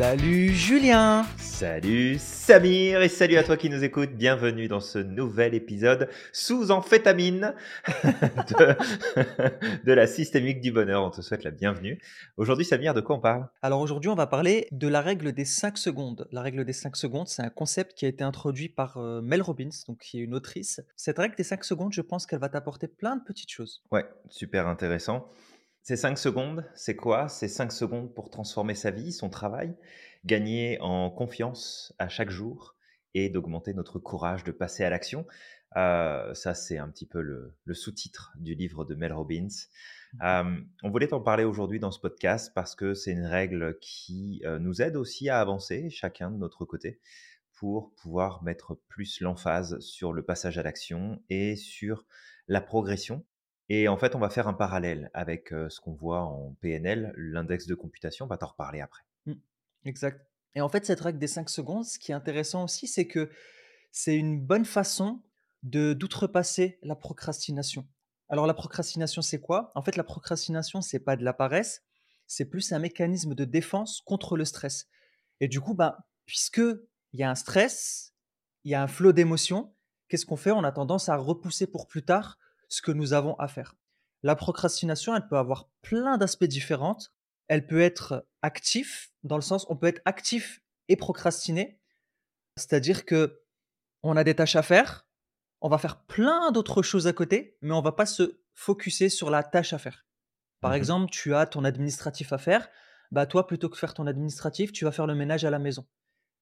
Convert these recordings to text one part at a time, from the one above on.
Salut Julien Salut Samir et salut à toi qui nous écoutes. Bienvenue dans ce nouvel épisode sous amphétamine de, de la systémique du bonheur. On te souhaite la bienvenue. Aujourd'hui Samir, de quoi on parle? Alors aujourd'hui on va parler de la règle des 5 secondes. La règle des 5 secondes, c'est un concept qui a été introduit par euh, Mel Robbins, donc qui est une autrice. Cette règle des 5 secondes, je pense qu'elle va t'apporter plein de petites choses. Ouais, super intéressant. Ces 5 secondes, c'est quoi? C'est 5 secondes pour transformer sa vie, son travail, gagner en confiance à chaque jour et d'augmenter notre courage de passer à l'action. Euh, ça, c'est un petit peu le, sous-titre du livre de Mel Robbins. Mmh. Euh, on voulait en parler aujourd'hui dans ce podcast parce que c'est une règle qui euh, nous aide aussi à avancer, chacun de notre côté, pour pouvoir mettre plus l'emphase sur le passage à l'action et sur la progression et en fait, on va faire un parallèle avec ce qu'on voit en PNL, l'index de computation. On va t'en reparler après. Mmh, exact. Et en fait, cette règle des 5 secondes, ce qui est intéressant aussi, c'est que c'est une bonne façon de d'outrepasser la procrastination. Alors la procrastination, c'est quoi? En fait, la procrastination, c'est pas de la paresse, c'est plus un mécanisme de défense contre le stress. Et du coup, bah, puisque il y a un stress, il y a un flot d'émotions, qu'est-ce qu'on fait? On a tendance à repousser pour plus tard ce que nous avons à faire. La procrastination, elle peut avoir plein d'aspects différents. Elle peut être actif, dans le sens, on peut être actif et procrastiner. C'est-à-dire que on a des tâches à faire, on va faire plein d'autres choses à côté, mais on va pas se focuser sur la tâche à faire. Par mmh exemple, tu as ton administratif à faire, bah toi, plutôt que faire ton administratif, tu vas faire le ménage à la maison.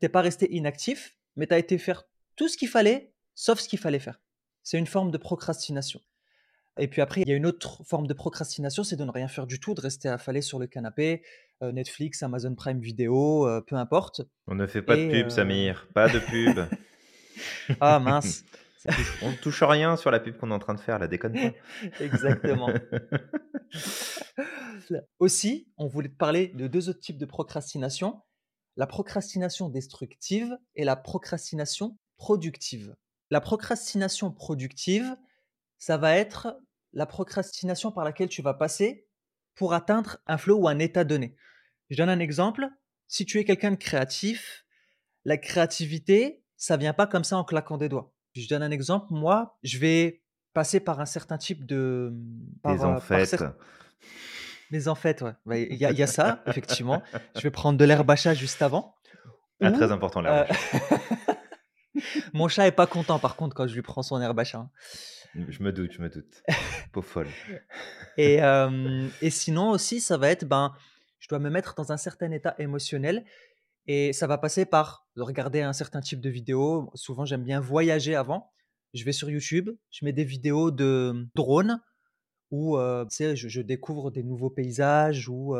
Tu n'es pas resté inactif, mais tu as été faire tout ce qu'il fallait, sauf ce qu'il fallait faire. C'est une forme de procrastination. Et puis après, il y a une autre forme de procrastination, c'est de ne rien faire du tout, de rester affalé sur le canapé, euh, Netflix, Amazon Prime Video, euh, peu importe. On ne fait pas de pub, euh, Samir, pas de pub. ah mince. On ne touche rien sur la pub qu'on est en train de faire, la déconne pas. Exactement. Aussi, on voulait te parler de deux autres types de procrastination la procrastination destructive et la procrastination productive. La procrastination productive, ça va être la procrastination par laquelle tu vas passer pour atteindre un flow ou un état donné. Je donne un exemple. Si tu es quelqu'un de créatif, la créativité, ça vient pas comme ça en claquant des doigts. Je donne un exemple. Moi, je vais passer par un certain type de. Par, des en fait. Des en fait, ouais. Il y, a ça, effectivement. Je vais prendre de l'herbe à chat juste avant. Ah, très important, l'herbe euh... Mon chat est pas content, par contre, quand je lui prends son herbe à chat. Hein. Je me doute, je me doute. Peau folle. et, et sinon aussi, ça va être, ben, je dois me mettre dans un certain état émotionnel. Et ça va passer par regarder un certain type de vidéos. Souvent, j'aime bien voyager avant. Je vais sur YouTube, je mets des vidéos de drones où je, je, découvre des nouveaux paysages, où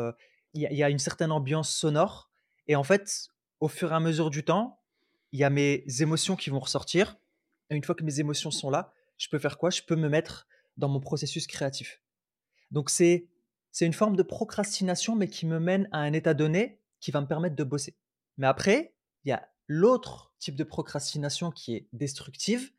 il y, y, a une certaine ambiance sonore. Et en fait, au fur et à mesure du temps, il y a mes émotions qui vont ressortir. Et une fois que mes émotions sont là, je peux faire quoi? Je peux me mettre dans mon processus créatif. Donc c'est c'est une forme de procrastination, mais qui me mène à un état donné qui va me permettre de bosser. Mais après, il y a l'autre type de procrastination qui est destructive.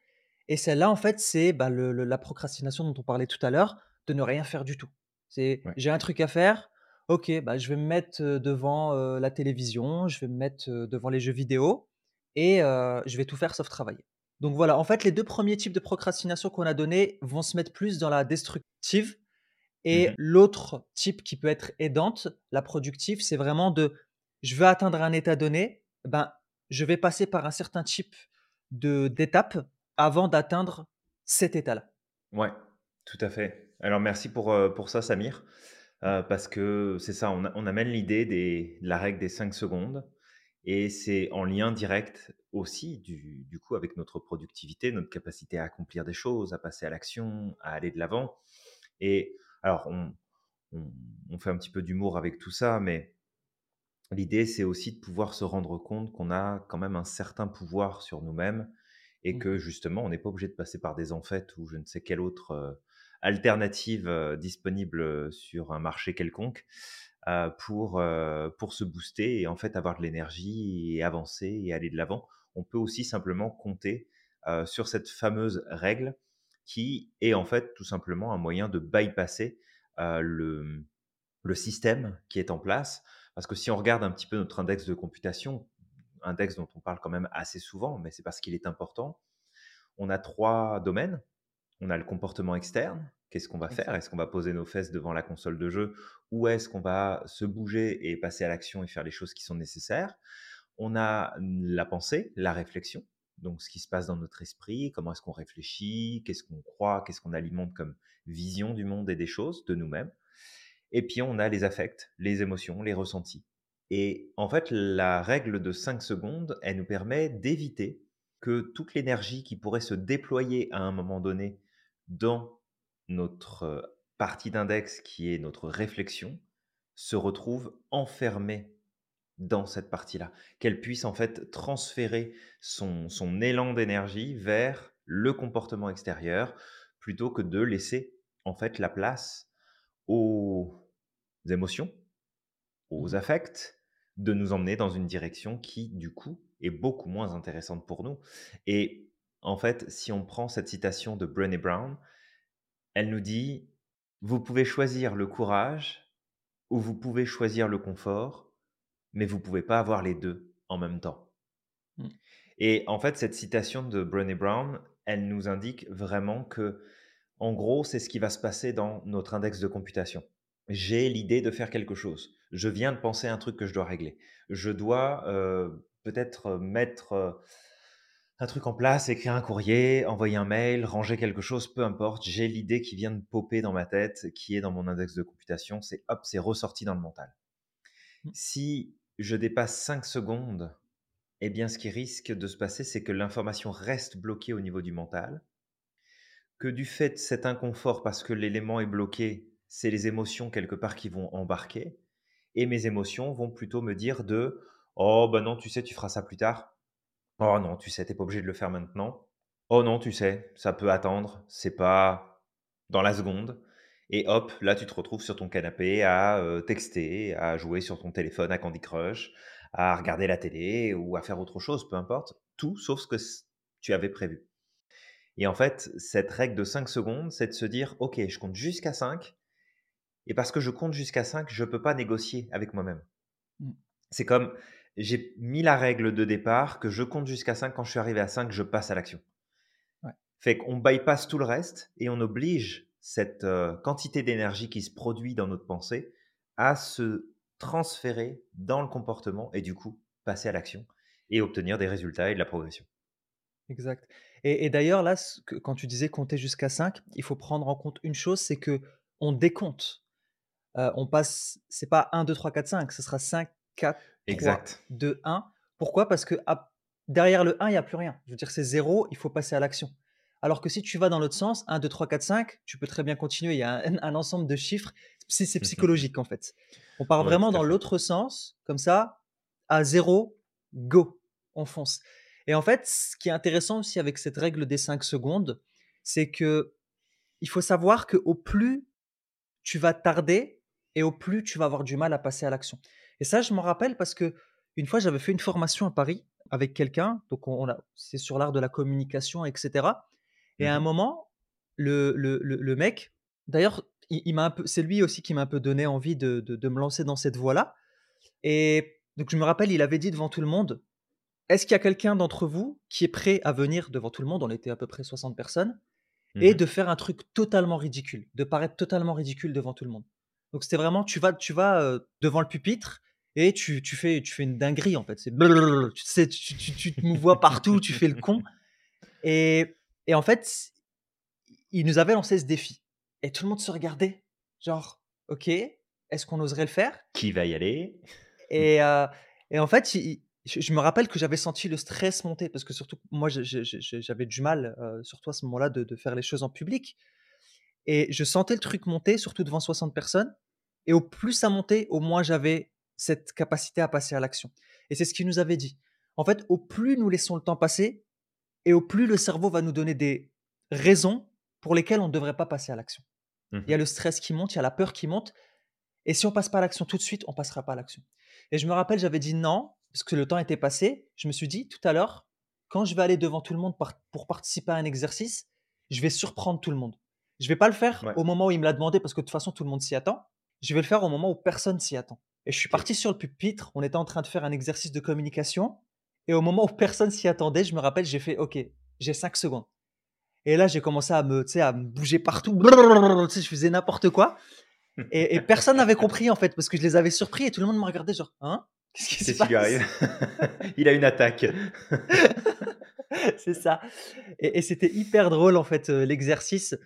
Et celle-là, en fait, c'est bah, la procrastination dont on parlait tout à l'heure, de ne rien faire du tout. C'est j'ai un truc à faire, ok, bah, je vais me mettre devant la télévision, je vais me mettre devant les jeux vidéo et je vais tout faire sauf travailler. Donc voilà, en fait, les deux premiers types de procrastination qu'on a donnés vont se mettre plus dans la destructive. Et mmh l'autre type qui peut être aidante, la productive, c'est vraiment de je veux atteindre un état donné, ben, je vais passer par un certain type d'étapes avant d'atteindre cet état-là. Ouais, tout à fait. Alors merci pour, euh, pour ça, Samir, euh, parce que c'est ça, on, on amène l'idée de la règle des 5 secondes. Et c'est en lien direct aussi, du, coup, avec notre productivité, notre capacité à accomplir des choses, à passer à l'action, à aller de l'avant. Et alors, on, fait un petit peu d'humour avec tout ça, mais l'idée, c'est aussi de pouvoir se rendre compte qu'on a quand même un certain pouvoir sur nous-mêmes et mmh. que justement, on n'est pas obligé de passer par des enfêtes ou je ne sais quelle autre euh, alternative euh, disponible sur un marché quelconque. Euh, pour, euh, pour se booster et en fait avoir de l'énergie et avancer et aller de l'avant. On peut aussi simplement compter euh, sur cette fameuse règle qui est en fait tout simplement un moyen de bypasser le, le système qui est en place Parce que si on regarde un petit peu notre index de computation, index dont on parle quand même assez souvent, mais c'est parce qu'il est important, on a trois domaines. On a le comportement externe, qu'est-ce qu'on va faire? Est-ce qu'on va poser nos fesses devant la console de jeu? Ou est-ce qu'on va se bouger et passer à l'action et faire les choses qui sont nécessaires? On a la pensée, la réflexion, donc ce qui se passe dans notre esprit, comment est-ce qu'on réfléchit, qu'est-ce qu'on croit, qu'est-ce qu'on alimente comme vision du monde et des choses, de nous-mêmes. Et puis on a les affects, les émotions, les ressentis. Et en fait, la règle de 5 secondes, elle nous permet d'éviter que toute l'énergie qui pourrait se déployer à un moment donné dans notre partie d'index, qui est notre réflexion, se retrouve enfermée dans cette partie-là, qu'elle puisse en fait transférer son, son élan d'énergie vers le comportement extérieur, plutôt que de laisser en fait la place aux émotions, aux mmh affects, de nous emmener dans une direction qui, du coup, est beaucoup moins intéressante pour nous. Et en fait, si on prend cette citation de Brené Brown, elle nous dit, vous pouvez choisir le courage ou vous pouvez choisir le confort, mais vous ne pouvez pas avoir les deux en même temps. Mmh. Et en fait, cette citation de Brené Brown, elle nous indique vraiment que, en gros, c'est ce qui va se passer dans notre index de computation j'ai l'idée de faire quelque chose. Je viens de penser à un truc que je dois régler. Je dois peut-être mettre un truc en place, écrire un courrier, envoyer un mail, ranger quelque chose, peu importe. J'ai l'idée qui vient de popper dans ma tête, qui est dans mon index de computation. C'est hop, c'est ressorti dans le mental. Mmh. Si je dépasse 5 secondes, eh bien, ce qui risque de se passer, c'est que l'information reste bloquée au niveau du mental, que du fait de cet inconfort, parce que l'élément est bloqué, c'est les émotions quelque part qui vont embarquer. Et mes émotions vont plutôt me dire de Oh, ben non, tu sais, tu feras ça plus tard. Oh non, tu sais, t'es pas obligé de le faire maintenant. Oh non, tu sais, ça peut attendre, c'est pas dans la seconde. Et hop, là, tu te retrouves sur ton canapé à euh, texter, à jouer sur ton téléphone à Candy Crush, à regarder la télé ou à faire autre chose, peu importe. Tout sauf ce que tu avais prévu. Et en fait, cette règle de 5 secondes, c'est de se dire, OK, je compte jusqu'à 5, et parce que je compte jusqu'à 5, je ne peux pas négocier avec moi-même. Mmh. C'est comme, j'ai mis la règle de départ que je compte jusqu'à 5, quand je suis arrivé à 5, je passe à l'action. Fait qu'on bypass tout le reste et on oblige cette quantité d'énergie qui se produit dans notre pensée à se transférer dans le comportement et du coup passer à l'action et obtenir des résultats et de la progression. Exact. Et, et d'ailleurs, là, quand tu disais compter jusqu'à 5, il faut prendre en compte une chose, c'est que on décompte on passe, c'est pas 1, 2, 3, 4, 5, ce sera 5, 4, 3, 2, 1. Pourquoi? Parce que derrière le 1, il n'y a plus rien. Je veux dire, c'est 0, il faut passer à l'action. Alors que si tu vas dans l'autre sens, 1, 2, 3, 4, 5, tu peux très bien continuer. Il y a un, ensemble de chiffres. C'est psychologique en fait. On part vraiment dans l'autre sens, comme ça, à 0, go, on fonce. Et en fait, ce qui est intéressant aussi avec cette règle des 5 secondes, c'est que il faut savoir que au plus tu vas tarder, et au plus tu vas avoir du mal à passer à l'action. Et ça, je m'en rappelle parce que une fois, j'avais fait une formation à Paris avec quelqu'un, donc on, a, c'est sur l'art de la communication, etc. Et à un mmh moment, le, le, le, mec, d'ailleurs, il, m'a un peu, c'est lui aussi qui m'a un peu donné envie de, de, me lancer dans cette voie-là. Et donc je me rappelle, il avait dit devant tout le monde, est-ce qu'il y a quelqu'un d'entre vous qui est prêt à venir devant tout le monde? On était à peu près 60 personnes. Et mmh de faire un truc totalement ridicule, de paraître totalement ridicule devant tout le monde. Donc c'était vraiment, tu vas, tu vas devant le pupitre et tu, tu, fais, tu fais une dinguerie en fait. C'est tu, sais, tu, tu, tu, te vois partout, tu fais le con. Et, et en fait, il nous avait lancé ce défi. Et tout le monde se regardait, genre, ok, est-ce qu'on oserait le faire? Qui va y aller? Et, et, en fait, je, me rappelle que j'avais senti le stress monter parce que surtout, moi, j'avais du mal, surtout à ce moment-là, de, de, faire les choses en public. Et je sentais le truc monter, surtout devant 60 personnes. Et au plus ça montait, au moins j'avais cette capacité à passer à l'action. Et c'est ce qu'il nous avait dit. En fait, au plus nous laissons le temps passer, et au plus le cerveau va nous donner des raisons pour lesquelles on ne devrait pas passer à l'action. Il y a mmh le stress qui monte, il y a la peur qui monte. Et si on passe pas à l'action tout de suite, on passera pas à l'action. Et je me rappelle, j'avais dit non, parce que le temps était passé. Je me suis dit tout à l'heure, quand je vais aller devant tout le monde pour participer à un exercice, je vais surprendre tout le monde. Je vais pas le faire au moment où il me l'a demandé parce que de toute façon tout le monde s'y attend. Je vais le faire au moment où personne s'y attend. Et je suis parti sur le pupitre, on était en train de faire un exercice de communication et au moment où personne s'y attendait, je me rappelle, j'ai fait: «OK, j'ai 5 secondes» et là, j'ai commencé à me tu sais, à me bouger partout, je faisais n'importe quoi et et personne n'avait compris, en fait, parce que je les avais surpris et tout le monde me regardait genre: «Hein? Qu'est-ce qui se qui passe?» arrive? Il a une attaque. C'est ça et et c'était hyper drôle, en fait, heu, l'exercice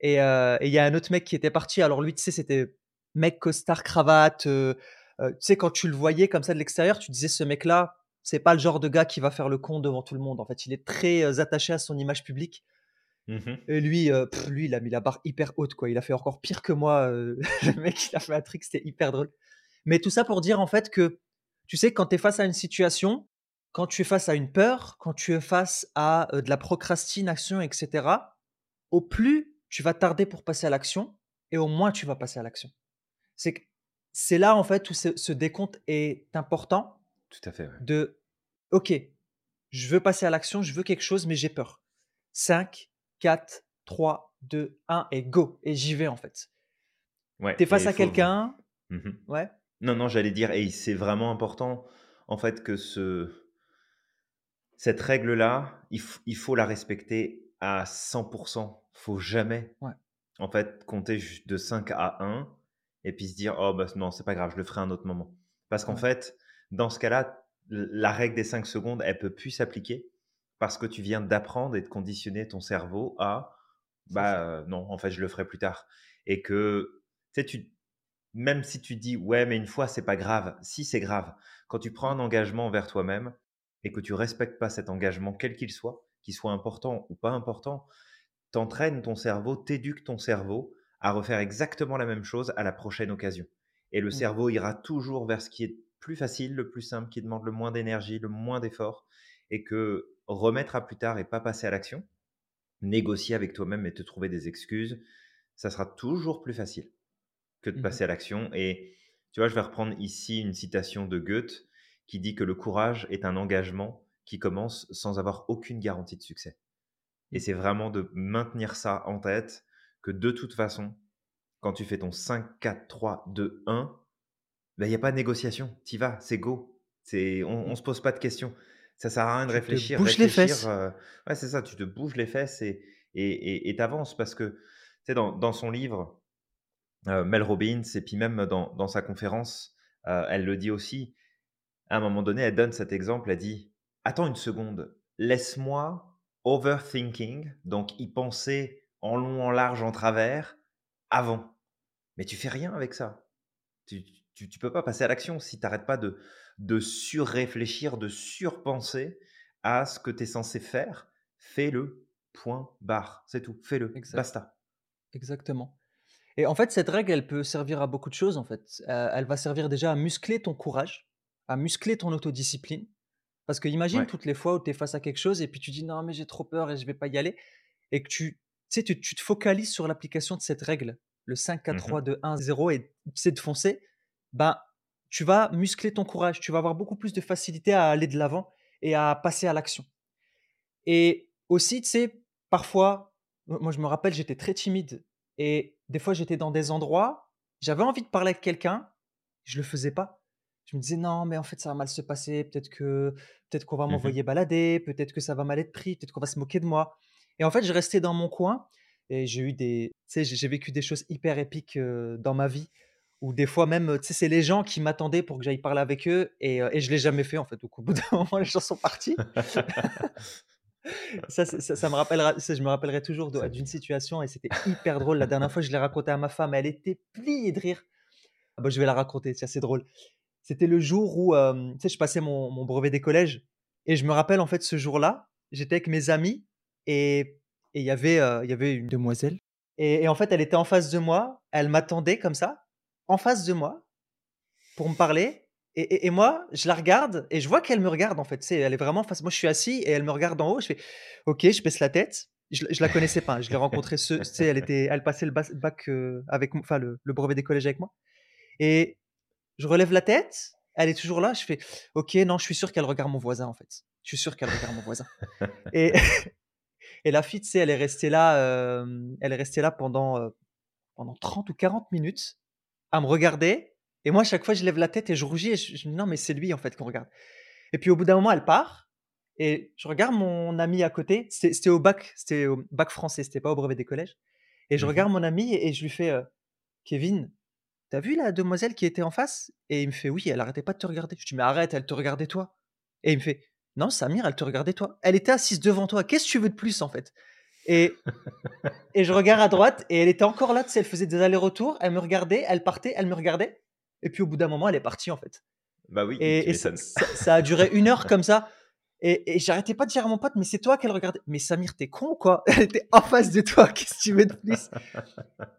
et heu et il y a un autre mec qui était parti. Alors lui, tu sais, c'était mec costard cravate, heu heu, tu sais, quand tu le voyais comme ça de l'extérieur, tu disais: «Ce mec-là, c'est pas le genre de gars qui va faire le con devant tout le monde». En fait, il est très, heu, attaché à son image publique Mmh mh. et lui, lui, il a mis la barre hyper haute, quoi. Il a fait encore pire que moi, le mec, il a fait un truc, c'était hyper drôle. Mais tout ça pour dire, en fait, que, tu sais, quand tu es face à une situation, quand tu es face à une peur, quand tu es face à, de la procrastination et cetera, au plus tu vas tarder pour passer à l'action et au moins tu vas passer à l'action. C'est q c'est là, en fait, où ce ce décompte est important Tout à fait, ouais. de: «OK, je veux passer à l'action, je veux quelque chose, mais j'ai peur. 5-4-3-2-1 et go et j'y vais, en fait». Ouais Tu es face à quelqu'un mmh mh. ouais? Non, non, j'allais dire et c'est vraiment important, en fait, que ce cette règle-là, il il faut la respecter à 100% Faut jamais, Ouais. en fait, compter de 5 à 1 et puis se dire: «Oh bah, non, c'est pas grave, je le ferai à un autre moment». Parce qu'en Ouais. fait, dans ce cas-là, la règle des 5 secondes, elle peut plus s'appliquer parce que tu viens d'apprendre et de conditionner ton cerveau à, bah, heu, non, en fait, je le ferai plus tard et que, tu sais, tu même si tu dis: «Ouais, mais une fois, c'est pas grave». Si, c'est grave. Quand tu prends un engagement envers toi-même et que tu respectes pas cet engagement, quel qu'il soit, qu'il soit important ou pas important, tu entraînes ton cerveau, tu éduques ton cerveau à refaire exactement la même chose à la prochaine occasion et le Mmh. cerveau ira toujours vers ce qui est plus facile, le plus simple, qui demande le moins d'énergie, le moins d'effort et que remettre à plus tard et pas passer à l'action, négocier avec toi-même et te trouver des excuses, ça sera toujours plus facile que de Mmh mh. passer à l'action et tu vois, je vais reprendre ici une citation de Goethe qui dit que: «Le courage est un engagement qui commence sans avoir aucune garantie de succès» et Mmh. c'est vraiment de maintenir ça en tête, que de toute façon, quand tu fais ton 5-4-3-2-1, bah, il y a pas de négociation. Tu y vas, c'est go. C'est on on se pose pas de questions. Ça sert à rien de Tu te réfléchir. bouges les fesses. heu, ouais, c'est ça, tu te bouges les fesses et et et et tu avances parce que, tu sais, dans dans son livre, heu, Mel Robbins et puis même dans dans sa conférence, heu, elle le dit aussi. À un moment donné, elle donne cet exemple, elle dit: «Attends une seconde, laisse-moi overthinking», donc y penser en long, en large, en travers, avant. Mais tu fais rien avec ça. Tu tu tu peux pas passer à l'action si tu arrêtes pas de de surréfléchir, de surpenser à ce que tu es censé faire. Fais-le, point barre, c'est tout. Fais-le, basta. Exactement et en fait, cette règle, elle peut servir à beaucoup de choses, en fait. Heu, elle va servir déjà à muscler ton courage, à muscler ton autodiscipline. Parce qu'imagine Ouais. toutes les fois où tu es face à quelque chose et puis tu dis: «Non, mais j'ai trop peur et je vais pas y aller» et que tu sais, tu tu te focalises sur l'application de cette règle, le cinq quatre Mmh trois mh. deux un zéro et tu sais, de foncer, ben, tu vas muscler ton courage. Tu vas avoir beaucoup plus de facilité à aller de l'avant et à passer à l'action et aussi, tu sais, parfois, mo moi, je me rappelle, j'étais très timide et des fois, j'étais dans des endroits, j'avais envie de parler avec quelqu'un, je le faisais pas. Je me disais: «Non, mais en fait, ça va mal se passer, peut-être que peut-être qu'on va Mmh mh. m'envoyer balader, peut-être que ça va mal être pris, peut-être qu'on va se moquer de moi» et en fait, je restais dans mon coin et j'ai eu des tu sais, j'ai vécu des choses hyper épiques, dans ma vie où des fois même, tu sais, c'est les gens qui m'attendaient pour que j'aille parler avec eux et heu et je l'ai jamais fait, en fait. Donc au bout d'un moment, les gens sont partis. Ça, ça ça me rappellera ça, je me rappellerai toujours d'une situation et c'était hyper drôle. La dernière fois, je l'ai raconté à ma femme, elle était pliée de rire. Ah bah, je vais la raconter, c'est assez drôle. C'était le jour où, tu sais, je passais mon mon brevet des collèges et je me rappelle, en fait, ce jour-là, j'étais avec mes amis et il y avait, il y avait une demoiselle et et en fait, elle était en face de moi, elle m'attendait comme ça, en face de moi, pour me parler et et et moi, je la regarde et je vois qu'elle me regarde, en fait, sais, elle est vraiment en face. Moi, je suis assis et elle me regarde d'en haut, je fais: «OK», je baisse la tête. Je je la connaissais pas, je l'ai rencontrée ce tu sais, elle était elle passait le bac bac, heu, avec enfin le le brevet des collèges avec moi et je relève la tête, elle est toujours là, je fais: «OK, non, je suis sûr qu'elle regarde mon voisin, en fait. Je suis sûr qu'elle regarde mon voisin» et et la fille, tu sais, elle est restée là, elle est restée là pendant, pendant 30 ou 40 minutes à me regarder Et moi, à chaque fois, je lève la tête et je rougis et je, je me dis non, mais c'est lui en fait qu'on regarde. Et puis au bout d'un moment, elle part et je regarde mon ami à côté. C'était c'était au bac, c'était au bac français, c'était pas au brevet des collèges. Et je Mmh regarde mon ami et, et je lui fais euh, Kevin, t'as vu la demoiselle qui était en face? Et il me fait oui, elle arrêtait pas de te regarder. Je dis mais arrête, elle te regardait toi. Et il me fait non, Samir, elle te regardait toi. Elle était assise devant toi. Qu'est-ce que tu veux de plus en fait? Et et je regarde à droite et elle était encore là, tu sais, elle faisait des allers-retours, elle me regardait, elle partait, elle me regardait. Et puis au bout d'un moment, elle est partie en fait. Bah oui, Et, et ça, a duré une heure comme ça. Et, et j'arrêtais pas de dire à mon pote, mais c'est toi qu'elle regardait. Mais Samir, t'es con ou quoi? Elle était en face de toi, qu'est-ce que tu veux de plus?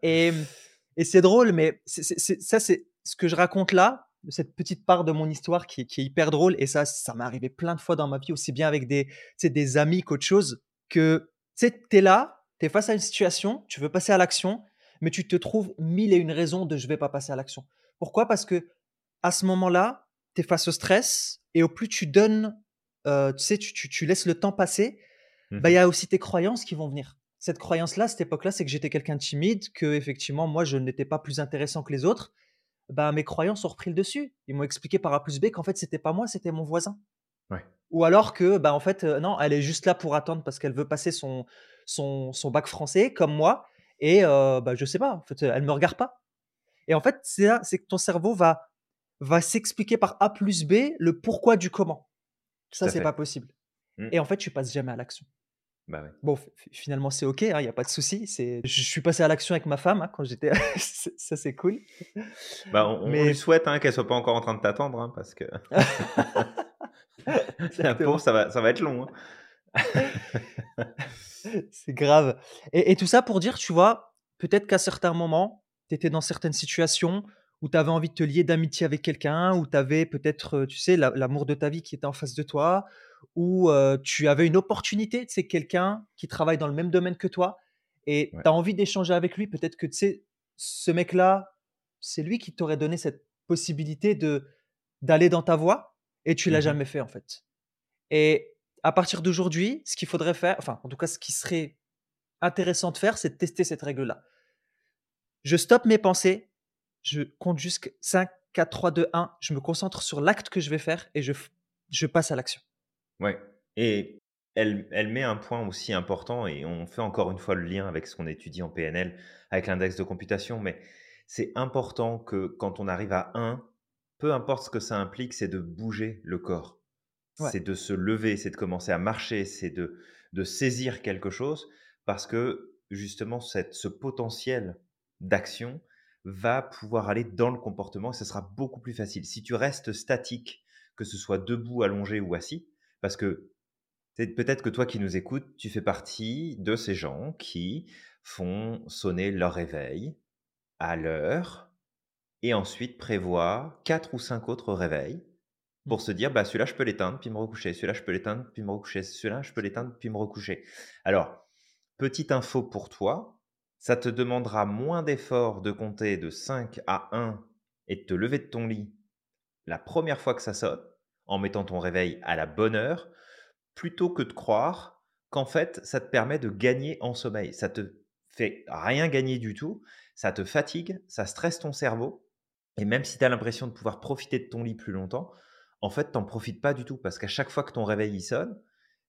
Et, et c'est drôle, mais ça, c'est ce que je raconte là, cette petite part de mon histoire qui, qui est hyper drôle. Et ça, ça m'est arrivé plein de fois dans ma vie, aussi bien avec des, tu des amis qu'autre chose. Que tu t'es là, t'es face à une situation, tu veux passer à l'action, mais tu te trouves mille et une raisons de je vais pas passer à l'action. Pourquoi? Parce que à ce moment-là, tu es face au stress et au plus tu donnes, euh, tu sais, tu, tu- tu laisses le temps passer, bah, il y Mmh a aussi tes croyances qui vont venir. Cette croyance-là, cette époque-là, c'est que j'étais quelqu'un de timide, que effectivement, moi, je n'étais pas plus intéressant que les autres. Bah, mes croyances ont repris le dessus. Ils m'ont expliqué par A plus B qu'en fait, c'était pas moi, c'était mon voisin. Ouais. Ou alors que, bah, en fait, euh, non, elle est juste là pour attendre parce qu'elle veut passer son, son, son bac français comme moi. Et euh, bah, je sais pas, en fait, elle me regarde pas. Et en fait, c'est là, c'est que ton cerveau va, va s'expliquer par A plus B le pourquoi du comment. Ça, c'est pas possible. Mmh. Et en fait, tu passes jamais à l'action. Bah ouais. Bon, finalement, c'est OK, il n'y a pas de souci. Je suis passé à l'action avec ma femme hein, quand j'étais. Ça, c'est cool. Bah, on, on lui Mais. souhaite hein, qu'elle soit pas encore en train de t'attendre, hein, parce que la pauvre, ça va, ça va être long. hein. C'est grave. Et, et tout ça pour dire, tu vois, peut-être qu'à certains moments, tu étais dans certaines situations où tu avais envie de te lier d'amitié avec quelqu'un, où tu avais peut-être, euh, tu sais, la- l'amour de ta vie qui était en face de toi, où euh, tu avais une opportunité, tu sais, quelqu'un qui travaille dans le même domaine que toi, et Ouais. tu as envie d'échanger avec lui. Peut-être que, tu sais, ce mec-là, c'est lui qui t'aurait donné cette possibilité de d'aller dans ta voie, et tu l'as Mhm. jamais fait, en fait. Et à partir d'aujourd'hui, ce qu'il faudrait faire, enfin, en tout cas, ce qui serait intéressant de faire, c'est de tester cette règle-là. Je stoppe mes pensées, je compte jusqu'à 5, 4, 3, 2, 1, je me concentre sur l'acte que je vais faire et je, je passe à l'action. Ouais. Et elle, elle met un point aussi important, et on fait encore une fois le lien avec ce qu'on étudie en PNL, avec l'index de computation, mais c'est important que quand on arrive à 1, peu importe ce que ça implique, c'est de bouger le corps. Ouais. C'est de se lever, c'est de commencer à marcher, c'est de, de saisir quelque chose, parce que justement, cette, ce potentiel d'action va pouvoir aller dans le comportement et ce sera beaucoup plus facile. Si tu restes statique, que ce soit debout, allongé ou assis, parce que peut-être que toi qui nous écoutes, tu fais partie de ces gens qui font sonner leur réveil à l'heure et ensuite prévoient quatre ou cinq autres réveils pour Mm. se dire bah celui-là je peux l'éteindre puis me recoucher, celui-là je peux l'éteindre puis me recoucher, celui-là je peux l'éteindre puis me recoucher. Alors, petite info pour toi, ça te demandera moins d'efforts de compter de 5 à 1 et de te lever de ton lit la première fois que ça sonne, en mettant ton réveil à la bonne heure, plutôt que de croire qu'en fait, ça te permet de gagner en sommeil. Ça te fait rien gagner du tout, ça te fatigue, ça stresse ton cerveau, et même si tu as l'impression de pouvoir profiter de ton lit plus longtemps, en fait, tu n'en profites pas du tout, parce qu'à chaque fois que ton réveil y sonne,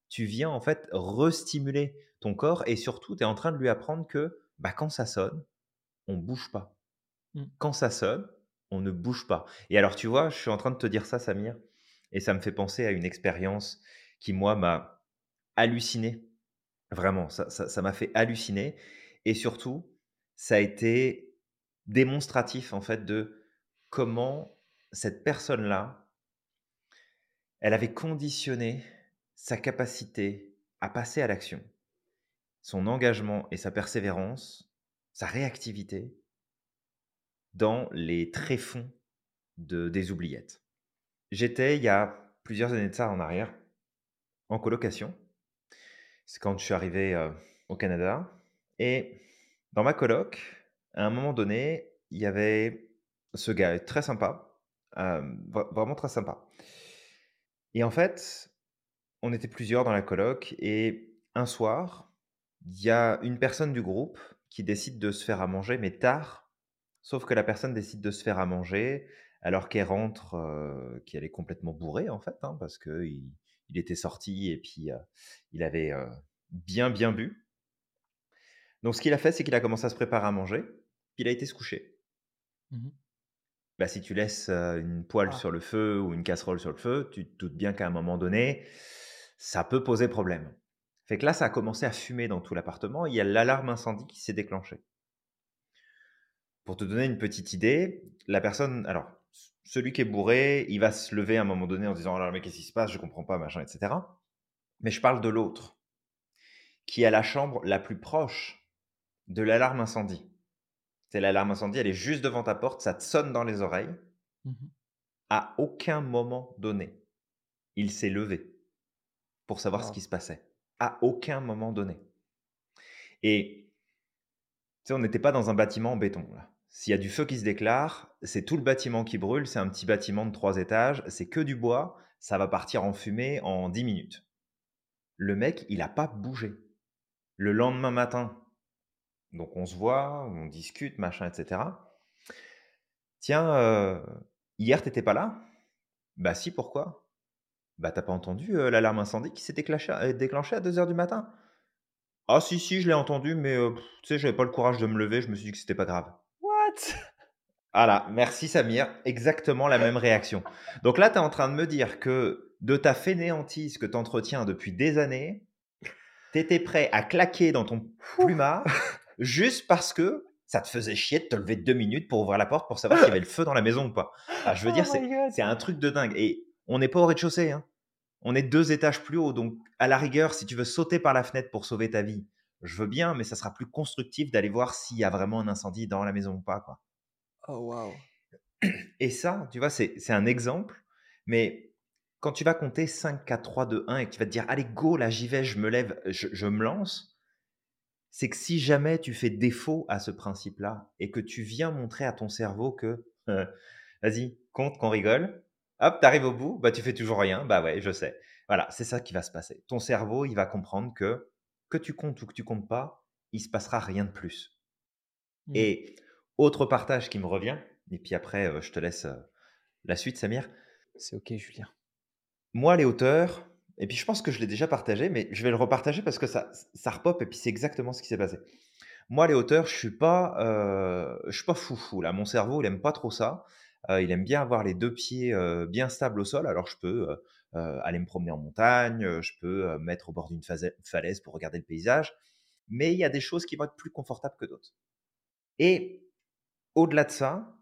tu viens en fait restimuler ton corps, et surtout, tu es en train de lui apprendre que bah, quand ça sonne, on bouge pas. Mm. Quand ça sonne, on ne bouge pas. Et alors, tu vois, je suis en train de te dire ça, Samir, et ça me fait penser à une expérience qui, moi, m'a halluciné. Vraiment, ça m'a fait halluciner. Et surtout, ça a été démonstratif, en fait, de comment cette personne-là, elle avait conditionné sa capacité à passer à l'action, son engagement et sa persévérance, sa réactivité dans les tréfonds de des oubliettes. J'étais, il y a plusieurs années de ça en arrière, en colocation. C'est quand je suis arrivé, heu, au Canada. Et dans ma coloc, à un moment donné, il y avait ce gars très sympa, vra vraiment très sympa. Et en fait, on était plusieurs dans la coloc et un soir, il y a une personne du groupe qui décide de se faire à manger, mais tard. Sauf que la personne décide de se faire à manger alors qu'elle rentre, heu, qu'elle est complètement bourrée en fait, hein, parce qu'il il était sorti et puis, il avait, bien, bien bu. Donc ce qu'il a fait, c'est qu'il a commencé à se préparer à manger, puis il a été se coucher. Mmh Bah, si tu laisses, une poêle Ah, sur le feu ou une casserole sur le feu, tu te doutes bien qu'à un moment donné, ça peut poser problème. Fait que là, ça a commencé à fumer dans tout l'appartement, il y a l'alarme incendie qui s'est déclenchée. Pour te donner une petite idée, la personne alors, celui qui est bourré, il va se lever à un moment donné en disant: «Oh là là, mais qu'est-ce qui se passe? Je comprends pas, machin» et cetera. Mais je parle de l'autre, qui a la chambre la plus proche de l'alarme incendie. C'est l'alarme incendie, elle est juste devant ta porte, ça te sonne dans les oreilles. mmh À aucun moment donné, il s'est levé pour savoir ce qui se passait. À aucun moment donné. Et tu sais, on n'était pas dans un bâtiment en béton, là. S'il y a du feu qui se déclare, c'est tout le bâtiment qui brûle, c'est un petit bâtiment de 3 étages, c'est que du bois, ça va partir en fumée en 10 minutes. Le mec, il a pas bougé. Le lendemain matin, donc on se voit, on discute, machin, et cetera. «Tiens, heu, hier, t'étais pas là?» «Bah si, pourquoi?» «Bah, t'as pas entendu, heu, l'alarme incendie qui s'est déclenchée à déclenchée à deux heures du matin?» «Ah si, si, je l'ai entendu, mais tu sais, j'avais pas le courage de me lever, je me suis dit que c'était pas grave». Voilà, merci Samir, exactement la même réaction. Donc là, tu es en train de me dire que de ta fainéantise que tu entretiens depuis des années, tu étais prêt à claquer dans ton plumard juste parce que ça te faisait chier de te lever 2 minutes pour ouvrir la porte pour savoir s'il y avait le feu dans la maison ou pas. Je veux Oh dire, my c'est un truc de dingue et on n'est pas au rez-de-chaussée, hein. On est 2 étages plus haut, donc à la rigueur, si tu veux sauter par la fenêtre pour sauver ta vie, je veux bien, mais ça sera plus constructif d'aller voir s'il y a vraiment un incendie dans la maison ou pas, quoi. Oh waouh! Et ça, tu vois, c'est un exemple, mais quand tu vas compter 5, 4, 3, 2, 1 et que tu vas te dire: «Allez go, là, j'y vais, je me lève, je je me lance», c'est que si jamais tu fais défaut à ce principe-là et que tu viens montrer à ton cerveau que, heu: «Vas-y, compte qu'on rigole», hop, tu arrives au bout, bah, tu fais toujours rien, bah, ouais, je sais. Voilà, c'est ça qui va se passer. Ton cerveau, il va comprendre que, que tu comptes ou que tu comptes pas, il se passera rien de plus. Mmh. Et autre partage qui me revient et puis après, heu, je te laisse, heu, la suite Samir. C'est OK, Julien. Moi, les hauteurs et puis je pense que je l'ai déjà partagé, mais je vais le repartager parce que ça ça repop et puis c'est exactement ce qui s'est passé. Moi, les hauteurs, je suis pas, heu, je suis pas foufou là. Mon cerveau, il aime pas trop ça. Heu, il aime bien avoir les 2 pieds, bien stables au sol. Alors je peux, aller me promener en montagne, heu, je peux, me mettre au bord d'une falaise pour regarder le paysage, mais il y a des choses qui vont être plus confortables que d'autres et au-delà de ça,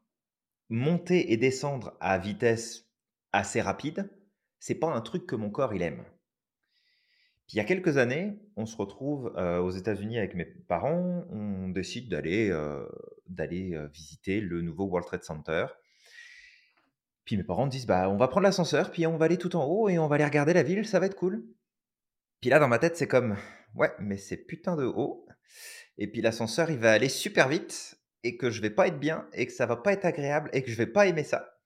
monter et descendre à vitesse assez rapide, c'est pas un truc que mon corps il aime. Puis il y a quelques années, on se retrouve, aux États-Unis avec mes parents, on décide d'aller, d'aller, visiter le nouveau World Trade Center. Puis mes parents disent: «Bah, on va prendre l'ascenseur, puis on va aller tout en haut et on va aller regarder la ville, ça va être cool». Puis là, dans ma tête, c'est comme: «Ouais, mais c'est putain de haut et puis l'ascenseur, il va aller super vite et que je vais pas être bien et que ça va pas être agréable et que je vais pas aimer ça».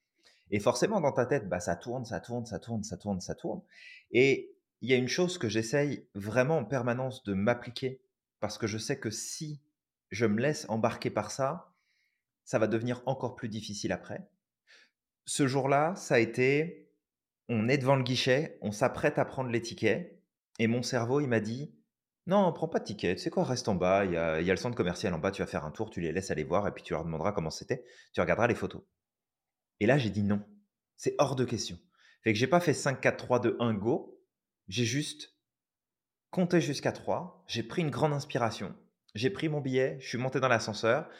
Et forcément, dans ta tête, bah, ça tourne, ça tourne, ça tourne, ça tourne, ça tourne. Et il y a une chose que j'essaye vraiment en permanence de m'appliquer, parce que je sais que si je me laisse embarquer par ça, ça va devenir encore plus difficile après. Ce jour-là, ça a été, on est devant le guichet, on s'apprête à prendre les tickets, et mon cerveau, il m'a dit, non, prends pas de ticket, tu sais quoi, reste en bas, il y a, il y a le centre commercial en bas, tu vas faire un tour, tu les laisses aller voir, et puis tu leur demanderas comment c'était, tu regarderas les photos. Et là, j'ai dit: «Non, c'est hors de question». Fait que j'ai pas fait 5, 4, 3, 2, 1, go. J'ai juste compté jusqu'à 3, j'ai pris une grande inspiration, j'ai pris mon billet, je suis monté dans l'ascenseur.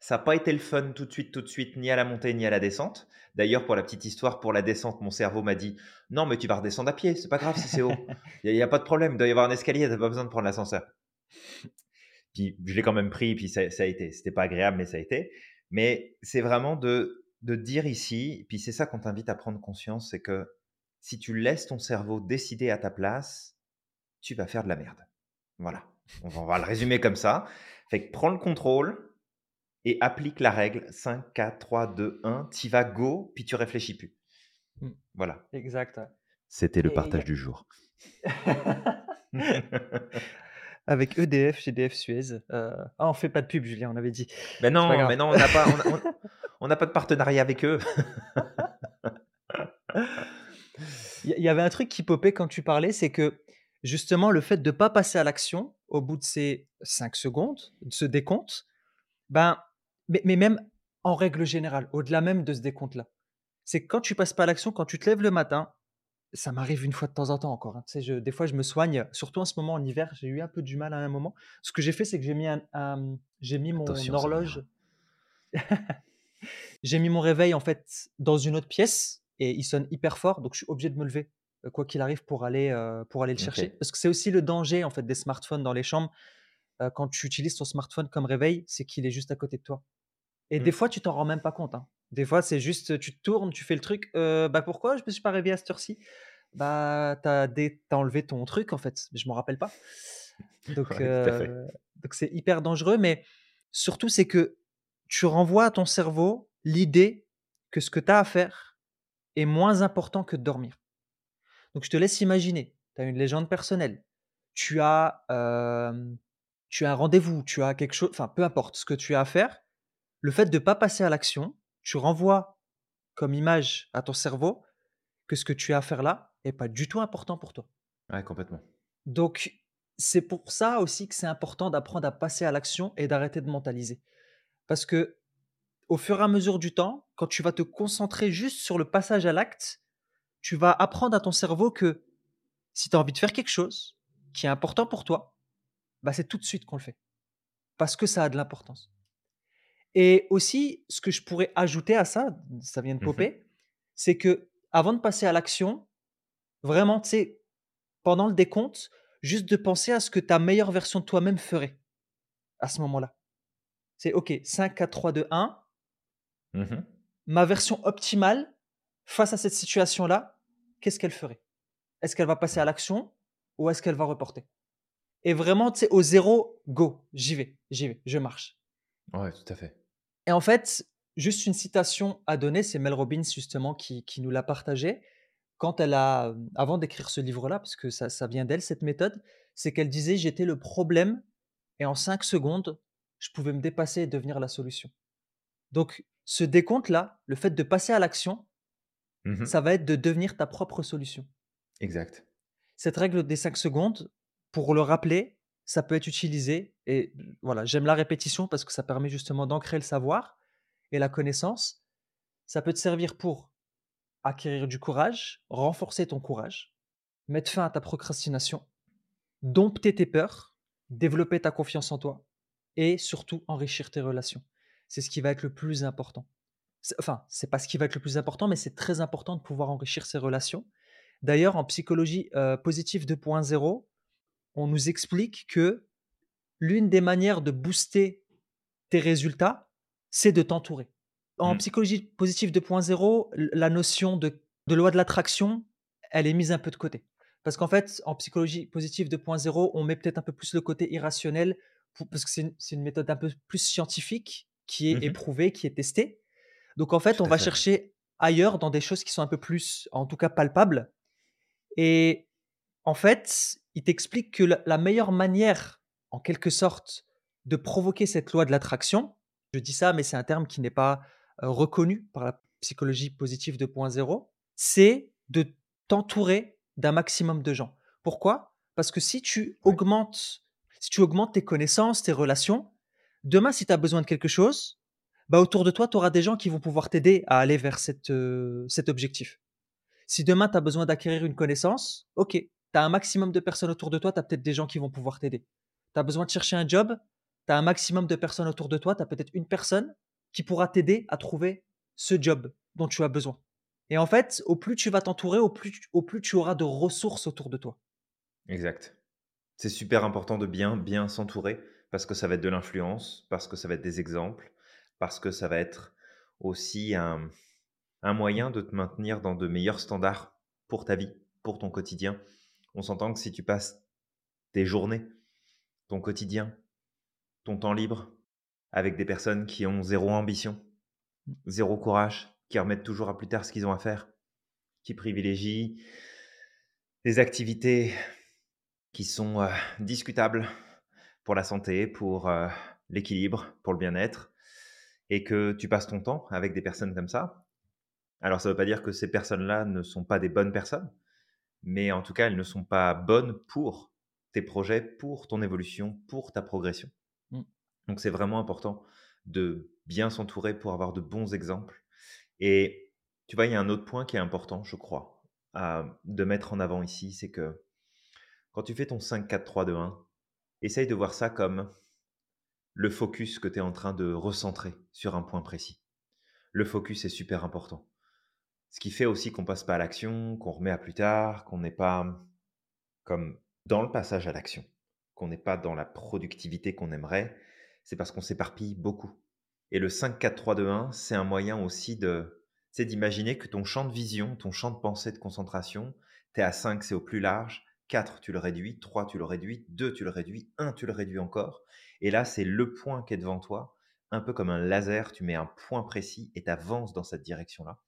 Ça a pas été le fun tout de suite, tout de suite, ni à la montée, ni à la descente. D'ailleurs, pour la petite histoire, pour la descente, mon cerveau m'a dit: «Non, mais tu vas redescendre à pied, c'est pas grave si c'est haut. Il y a pas de problème, il doit y avoir un escalier, tu as pas besoin de prendre l'ascenseur». Puis je l'ai quand même pris, puis ça ça a été. C'était pas agréable, mais ça a été. Mais c'est vraiment de de dire ici, puis c'est ça qu'on t'invite à prendre conscience, c'est que si tu laisses ton cerveau décider à ta place, tu vas faire de la merde. Voilà, on va on va le résumer comme ça. Fait que prends le contrôle et applique la règle 5, 4, 3, 2, 1, tu vas go, puis tu réfléchis plus. Mmh. Voilà, Exact, c'était le et partage a du jour. Avec EDF, GDF, Suez. Heu, ah, on fait pas de pub, Julien, on avait dit. Pas non, mais non, on n'a pas on a pas de partenariat avec eux. Il y y avait un truc qui popait quand tu parlais, c'est que, justement, le fait de pas passer à l'action, au bout de ces 5 secondes, de ce décompte, ben, mais mais même en règle générale, au-delà même de ce décompte-là, c'est que quand tu passes pas à l'action, quand tu te lèves le matin, ça m'arrive une fois de temps en temps encore, hein, tu sais, je des fois, je me soigne, surtout en ce moment en hiver, j'ai eu un peu du mal à un moment. Ce que j'ai fait, c'est que j'ai mis un un, j'ai mis mon Attention horloge j'ai mis mon réveil, en fait, dans une autre pièce et il sonne hyper fort, donc je suis obligé de me lever, heu, quoi qu'il arrive pour aller, heu, pour aller le chercher. Parce que c'est aussi le danger, en fait, des smartphones dans les chambres, heu, quand tu utilises ton smartphone comme réveil, c'est qu'il est juste à côté de toi et des Mmh. fois, tu t'en rends même pas compte, hein. Des fois, c'est juste, tu te tournes, tu fais le truc: «Heu, bah, pourquoi je me suis pas réveillé à cette heure-ci?» bah, tu as dé tu as enlevé ton truc, en fait, je m'en rappelle pas. Donc Ouais, heu, donc c'est hyper dangereux, mais surtout, c'est que tu renvoies à ton cerveau l'idée que ce que tu as à faire est moins important que de dormir. Donc je te laisse imaginer, tu as une légende personnelle, tu as, hem, tu as un rendez-vous, tu as quelque chose enfin, peu importe ce que tu as à faire, le fait de pas passer à l'action, tu renvoies comme image à ton cerveau que ce que tu as à faire là est pas du tout important pour toi. Ouais, complètement. Donc c'est pour ça aussi que c'est important d'apprendre à passer à l'action et d'arrêter de mentaliser. Parce qu'au fur et à mesure du temps, quand tu vas te concentrer juste sur le passage à l'acte, tu vas apprendre à ton cerveau que si tu as envie de faire quelque chose qui est important pour toi, bah, c'est tout de suite qu'on le fait. Parce que ça a de l'importance. Et aussi, ce que je pourrais ajouter à ça, ça vient de Mmh mh. popper, c'est qu'avant de passer à l'action, vraiment, tu sais, pendant le décompte, juste de penser à ce que ta meilleure version de toi-même ferait, à ce moment-là. C'est OK, 5-4-3-2-1 Mmh mh. ma version optimale face à cette situation-là, qu'est-ce qu'elle ferait? Est-ce qu'elle va passer à l'action ou est-ce qu'elle va reporter? Et vraiment, tu sais, au 0, go, j'y vais, j'y vais, je marche. Ouais, tout à fait. Et en fait, juste une citation à donner, c'est Mel Robbins justement qui qui nous l'a partagé quand elle a, avant d'écrire ce livre-là, parce que ça ça vient d'elle cette méthode, c'est qu'elle disait: «J'étais le problème et en 5 secondes, je pouvais me dépasser et devenir la solution». Donc ce décompte-là, le fait de passer à l'action, Mmh mh. ça va être de devenir ta propre solution. Exact. Cette règle des 5 secondes, pour le rappeler, ça peut être utilisé et voilà, j'aime la répétition parce que ça permet justement d'ancrer le savoir et la connaissance. Ça peut te servir pour acquérir du courage, renforcer ton courage, mettre fin à ta procrastination, dompter tes peurs, développer ta confiance en toi et surtout enrichir tes relations. C'est ce qui va être le plus important. Enfin, c'est pas ce qui va être le plus important, mais c'est très important de pouvoir enrichir ses relations. D'ailleurs, en psychologie, heu, positive 2.0, on nous explique que l'une des manières de booster tes résultats, c'est de t'entourer. En Mmh. psychologie positive 2.0, l la notion de de loi de l'attraction, elle est mise un peu de côté. Parce qu'en fait, en psychologie positive 2.0, on met peut-être un peu plus le côté irrationnel parce que c'est une méthode un peu plus scientifique qui est Mmh mh. éprouvée, qui est testée. Donc en fait, Tout on va fait. chercher ailleurs dans des choses qui sont un peu plus, en tout cas palpables et en fait, il t'explique que la la meilleure manière, en quelque sorte, de provoquer cette loi de l'attraction, je dis ça, mais c'est un terme qui n'est pas, heu, reconnu par la psychologie positive 2.0, c'est de t'entourer d'un maximum de gens. Pourquoi? Parce que si tu augmentes si tu augmentes tes connaissances, tes relations, demain, si tu as besoin de quelque chose, bah, autour de toi, tu auras des gens qui vont pouvoir t'aider à aller vers cet, heu, cet objectif. Si demain tu as besoin d'acquérir une connaissance, OK, tu as un maximum de personnes autour de toi, tu as peut-être des gens qui vont pouvoir t'aider. Tu as besoin de chercher un job, tu as un maximum de personnes autour de toi, tu as peut-être une personne qui pourra t'aider à trouver ce job dont tu as besoin. Et en fait, au plus tu vas t'entourer, au plus tu auras de ressources autour de toi. Exact. C'est super important de bien, bien s'entourer parce que ça va être de l'influence, parce que ça va être des exemples, parce que ça va être aussi un moyen de te maintenir dans de meilleurs standards pour ta vie, pour ton quotidien. On s'entend que si tu passes tes journées, ton quotidien, ton temps libre avec des personnes qui ont zéro ambition, zéro courage, qui remettent toujours à plus tard ce qu'ils ont à faire, qui privilégient des activités qui sont, heu, discutables, pour la santé, pour euh, l'équilibre, pour le bien-être, et que tu passes ton temps avec des personnes comme ça. Alors ça ne veut pas dire que ces personnes-là ne sont pas des bonnes personnes, mais en tout cas, elles ne sont pas bonnes pour tes projets, pour ton évolution, pour ta progression. Mmh. Donc c'est vraiment important de bien s'entourer pour avoir de bons exemples. Et tu vois, il y a un autre point qui est important, je crois, de mettre en avant ici, c'est que quand tu fais ton 5-4-3-2-1, essaye de voir ça comme le focus que tu es en train de recentrer sur un point précis. Le focus est super important. Ce qui fait aussi qu'on passe pas à l'action, qu'on remet à plus tard, qu'on n'est pas comme dans le passage à l'action, qu'on n'est pas dans la productivité qu'on aimerait, c'est parce qu'on s'éparpille beaucoup. Et le 5-4-3-2-1, c'est un moyen aussi de, c'est d'imaginer que ton champ de vision, ton champ de pensée, de concentration, tu es à 5, c'est au plus large, 4, tu le réduis, 3, tu le réduis, 2, tu le réduis, 1, tu le réduis encore. Et là, c'est le point qui est devant toi, un peu comme un laser, tu mets un point précis et tu avances dans cette direction-là.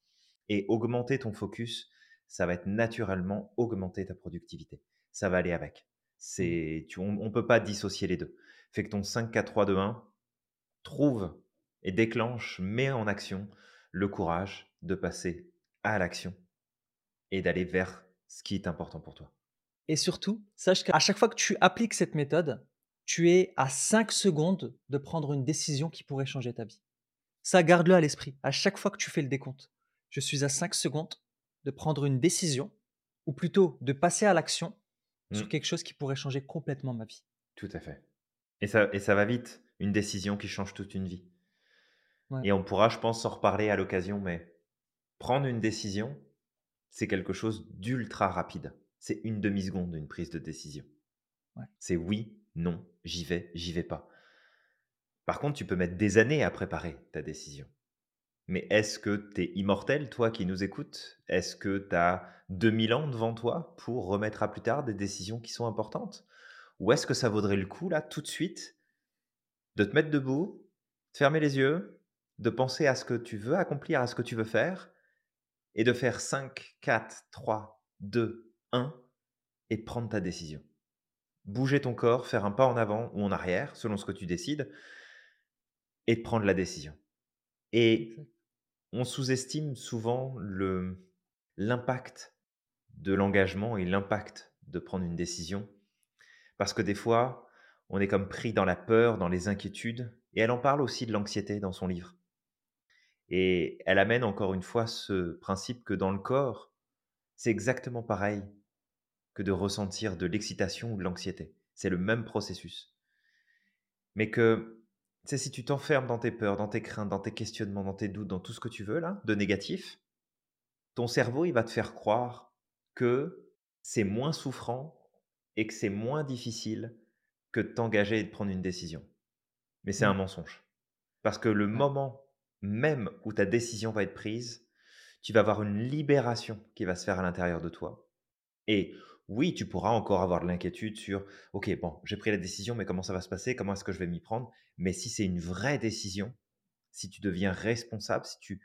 Et augmenter ton focus, ça va être naturellement augmenter ta productivité. Ça va aller avec. C'est, tu, on ne peut pas dissocier les deux. Fait que ton 5, 4, 3, 2, 1 trouve et déclenche, met en action le courage de passer à l'action et d'aller vers ce qui est important pour toi. Et surtout, sache qu'à chaque fois que tu appliques cette méthode, tu es à 5 secondes de prendre une décision qui pourrait changer ta vie. Ça, garde-le à l'esprit. À chaque fois que tu fais le décompte, je suis à 5 secondes de prendre une décision, ou plutôt de passer à l'action sur mmh. quelque chose qui pourrait changer complètement ma vie. Tout à fait. Et ça, et ça va vite, une décision qui change toute une vie. Et on pourra, je pense, s'en reparler à l'occasion, mais prendre une décision, c'est quelque chose d'ultra rapide. C'est une demi-seconde, une prise de décision. C'est oui, non, j'y vais, j'y vais pas. Par contre, tu peux mettre des années à préparer ta décision. Mais est-ce que tu es immortel, toi qui nous écoutes? Est-ce que tu as 2000 ans devant toi pour remettre à plus tard des décisions qui sont importantes? Ou est-ce que ça vaudrait le coup, là, tout de suite, de te mettre debout, de fermer les yeux, de penser à ce que tu veux accomplir, à ce que tu veux faire, et de faire 5, 4, 3, 2, 1, et prendre ta décision? Bouger ton corps, faire un pas en avant ou en arrière, selon ce que tu décides, et prendre la décision. Et on sous-estime souvent l'impact de l'engagement et l'impact de prendre une décision, parce que des fois, on est comme pris dans la peur, dans les inquiétudes, et elle en parle aussi de l'anxiété dans son livre. Et elle amène encore une fois ce principe que dans le corps, c'est exactement pareil que de ressentir de l'excitation ou de l'anxiété. C'est le même processus. Mais que, c'est si tu t'enfermes dans tes peurs, dans tes craintes, dans tes questionnements, dans tes doutes, dans tout ce que tu veux là, de négatif, ton cerveau, il va te faire croire que c'est moins souffrant et que c'est moins difficile que de t'engager et de prendre une décision. Mais c'est un mensonge. Parce que le moment même où ta décision va être prise, tu vas avoir une libération qui va se faire à l'intérieur de toi. Et oui, tu pourras encore avoir de l'inquiétude sur, OK, bon, j'ai pris la décision, mais comment ça va se passer? Comment est-ce que je vais m'y prendre? Mais si c'est une vraie décision, si tu deviens responsable, si tu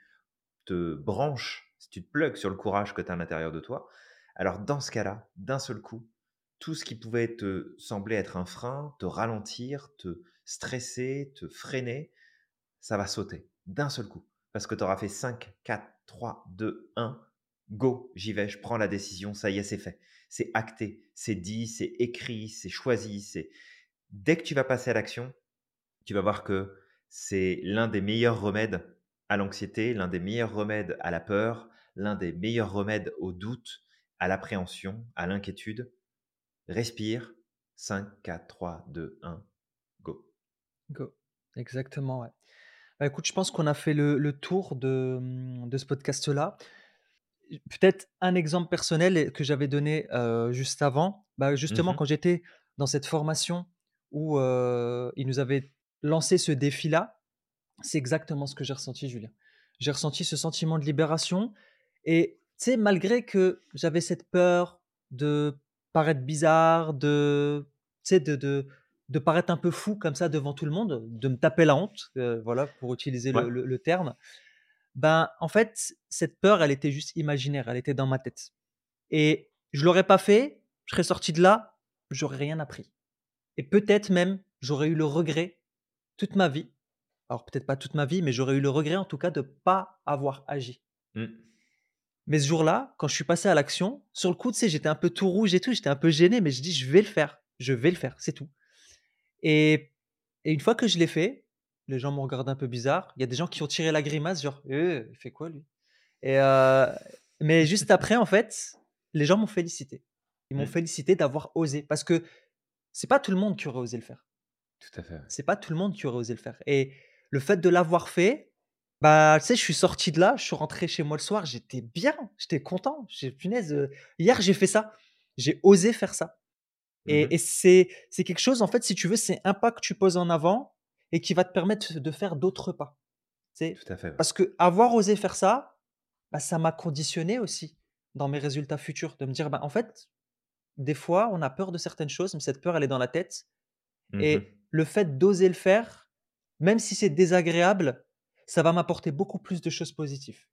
te branches, si tu te plugues sur le courage que tu as à l'intérieur de toi, alors dans ce cas-là, d'un seul coup, tout ce qui pouvait te sembler être un frein, te ralentir, te stresser, te freiner, ça va sauter d'un seul coup. Parce que tu auras fait 5, 4, 3, 2, 1, go, j'y vais, je prends la décision, ça y est, c'est fait. C'est acté, c'est dit, c'est écrit, c'est choisi. C'est Dès que tu vas passer à l'action, tu vas voir que c'est l'un des meilleurs remèdes à l'anxiété, l'un des meilleurs remèdes à la peur, l'un des meilleurs remèdes au doute, à l'appréhension, à l'inquiétude. Respire. 5, 4, 3, 2, 1, go. Go. Exactement, ouais. Bah, écoute, je pense qu'on a fait le, tour de, de ce podcast-là. Peut-être un exemple personnel que j'avais donné juste avant. Bah, justement, mmh quand j'étais dans cette formation où il nous avait lancé ce défi-là, c'est exactement ce que j'ai ressenti, Julien. J'ai ressenti ce sentiment de libération. Et tu sais, malgré que j'avais cette peur de paraître bizarre, de, de, de, de paraître un peu fou comme ça devant tout le monde, de me taper la honte, euh, voilà, pour utiliser le, terme, ben en fait, cette peur, elle était juste imaginaire, elle était dans ma tête. Et je l'aurais pas fait, je serais sorti de là, j'aurais rien appris. Et peut-être même j'aurais eu le regret toute ma vie, alors peut-être pas toute ma vie, mais j'aurais eu le regret en tout cas de pas avoir agi. Mmh. Mais ce jour-là, quand je suis passé à l'action, sur le coup, tu sais, j'étais un peu tout rouge et tout, j'étais un peu gêné, mais je dis: «Je vais le faire, je vais le faire, c'est tout» et et une fois que je l'ai fait, les gens m'ont regardé un peu bizarre. Il y a des gens qui ont tiré la grimace genre: «Heu, il fait quoi lui?» et mais juste après, en fait, les gens m'ont félicité. Ils m'ont Mmh. félicité d'avoir osé parce que c'est pas tout le monde qui aurait osé le faire. Tout à fait. C'est pas tout le monde qui aurait osé le faire et le fait de l'avoir fait, bah, tu sais, je suis sorti de là, je suis rentré chez moi le soir, j'étais bien, j'étais content. J'ai punaise, hier j'ai fait ça. J'ai osé faire ça Mmh et et mh. c'est c'est quelque chose, en fait, si tu veux, c'est un pas que tu poses en avant et qui va te permettre de faire d'autres pas. Tu sais? Tout à fait, ouais. Parce qu'avoir osé faire ça, bah, ça m'a conditionné aussi dans mes résultats futurs, de me dire: «Bah, en fait, des fois, on a peur de certaines choses, mais cette peur, elle est dans la tête Mmh mh. et le fait d'oser le faire, même si c'est désagréable, ça va m'apporter beaucoup plus de choses positives»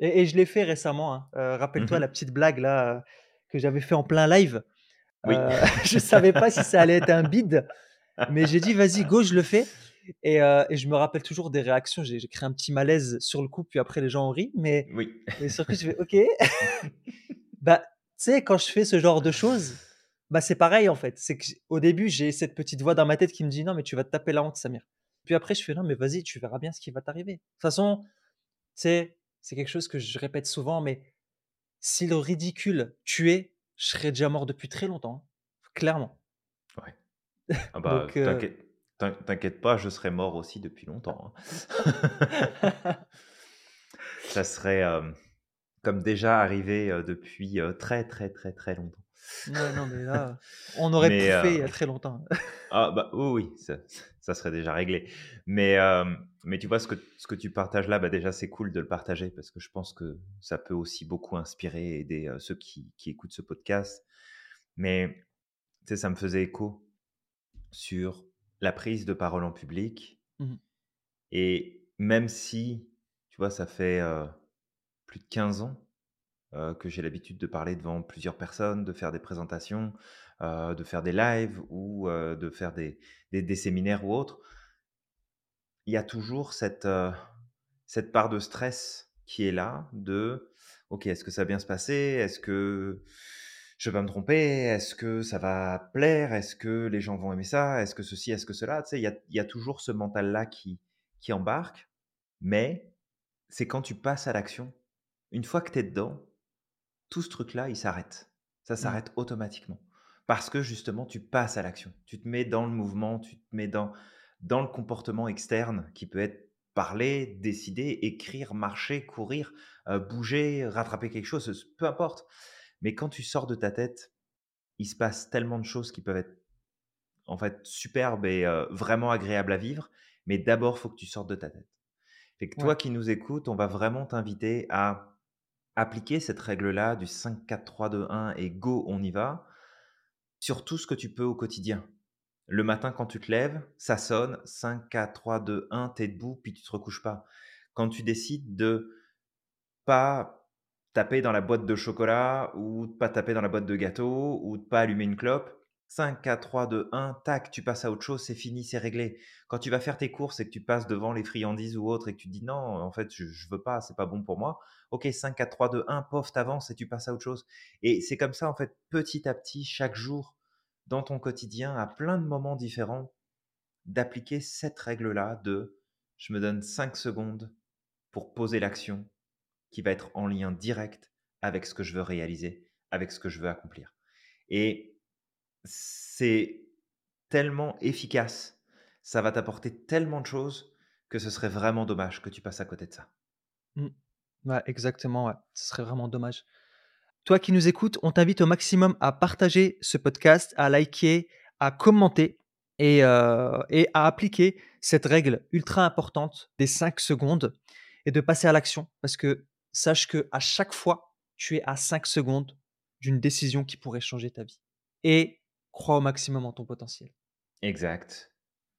et et je l'ai fait récemment, hein. Heu, Mmh rappelle-toi la petite blague là, que j'avais fait en plein live. Oui. Heu, je savais pas si ça allait être un bide, mais j'ai dit: «Vas-y, go, je le fais» et je me rappelle toujours des réactions. J'ai j'ai créé un petit malaise sur le coup, puis après les gens ont ri, mais Oui. mais sur le coup, je fais: «OK». Bah, tu sais, quand je fais ce genre de choses, bah, c'est pareil en fait. C'est que j au début, j'ai cette petite voix dans ma tête qui me dit: «Non, mais tu vas te taper la honte, Samir». Puis après, je fais: «Non, mais vas-y, tu verras bien ce qui va t'arriver». De toute façon, tu sais, c'est quelque chose que je répète souvent, mais si le ridicule tuait, je serais déjà mort depuis très longtemps, hein, clairement. Ouais. Ah bah, Donc t'inquiète t'in t'inquiète pas, je serais mort aussi depuis longtemps, hein. Ça serait, hem, comme déjà arrivé, heu, depuis, heu, très, très, très, très longtemps. Ouais, non, mais là, on aurait Mais pouffé il y a très longtemps. ah bah, oui, oui, ça ça serait déjà réglé. Mais mais tu vois ce que ce que tu partages là, bah, déjà, c'est cool de le partager parce que je pense que ça peut aussi beaucoup inspirer et aider, ceux qui qui écoutent ce podcast. Mais tu sais, ça me faisait écho sur la prise de parole en public Mmh mh. et même si, tu vois, ça fait, plus de 15 ans, que j'ai l'habitude de parler devant plusieurs personnes, de faire des présentations, de faire des lives ou de faire des des des séminaires ou autres il y a toujours cette, cette part de stress qui est là de: «OK, est-ce que ça va bien se passer? Est-ce que je vais pas me tromper? Est-ce que ça va plaire? Est-ce que les gens vont aimer ça? Est-ce que ceci? Est-ce que cela?» tu sais, il y a y a toujours ce mental-là qui qui embarque, mais c'est quand tu passes à l'action, une fois que tu es dedans, tout ce truc-là, il s'arrête. Ça Mmh. s'arrête automatiquement. Parce que justement, tu passes à l'action. Tu te mets dans le mouvement, tu te mets dans dans le comportement externe qui peut être parler, décider, écrire, marcher, courir, heu, bouger, rattraper quelque chose, peu importe. Mais quand tu sors de ta tête, il se passe tellement de choses qui peuvent être, en fait, superbes et heu, vraiment agréables à vivre. Mais d'abord, il faut que tu sortes de ta tête. Fait que Ouais. toi qui nous écoutes, on va vraiment t'inviter à appliquer cette règle-là du 5-4-3-2-1 et go, on y va, sur tout ce que tu peux au quotidien. Le matin, quand tu te lèves, ça sonne 5-4-3-2-1, tu es debout, puis tu te recouches pas. Quand tu décides de pas taper dans la boîte de chocolat ou de pas taper dans la boîte de gâteau ou de pas allumer une clope, 5-4-3-2-1, tac, tu passes à autre chose, c'est fini, c'est réglé. Quand tu vas faire tes courses et que tu passes devant les friandises ou autre et que tu dis: «Non, en fait, je je veux pas, c'est pas bon pour moi». OK, 5-4-3-2-1, pof, tu avances et tu passes à autre chose et c'est comme ça, en fait, petit à petit, chaque jour, dans ton quotidien, à plein de moments différents, d'appliquer cette règle-là de: «Je me donne 5 secondes pour poser l'action qui va être en lien direct avec ce que je veux réaliser, avec ce que je veux accomplir» et c'est tellement efficace, ça va t'apporter tellement de choses que ce serait vraiment dommage que tu passes à côté de ça. Mmh. Exactement. Ce serait vraiment dommage. Toi qui nous écoutes, on t'invite au maximum à partager ce podcast, à liker, à commenter et heu et à appliquer cette règle ultra importante des 5 secondes et de passer à l'action. Parce que sache qu'à chaque fois, tu es à 5 secondes d'une décision qui pourrait changer ta vie et crois au maximum en ton potentiel. Exact.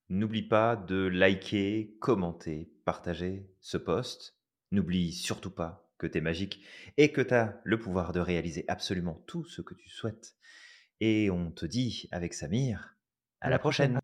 N'oublie pas de liker, commenter, partager ce post. N'oublie surtout pas que tu es magique et que tu as le pouvoir de réaliser absolument tout ce que tu souhaites et on te dit avec Samir, à À la la prochaine. prochaine.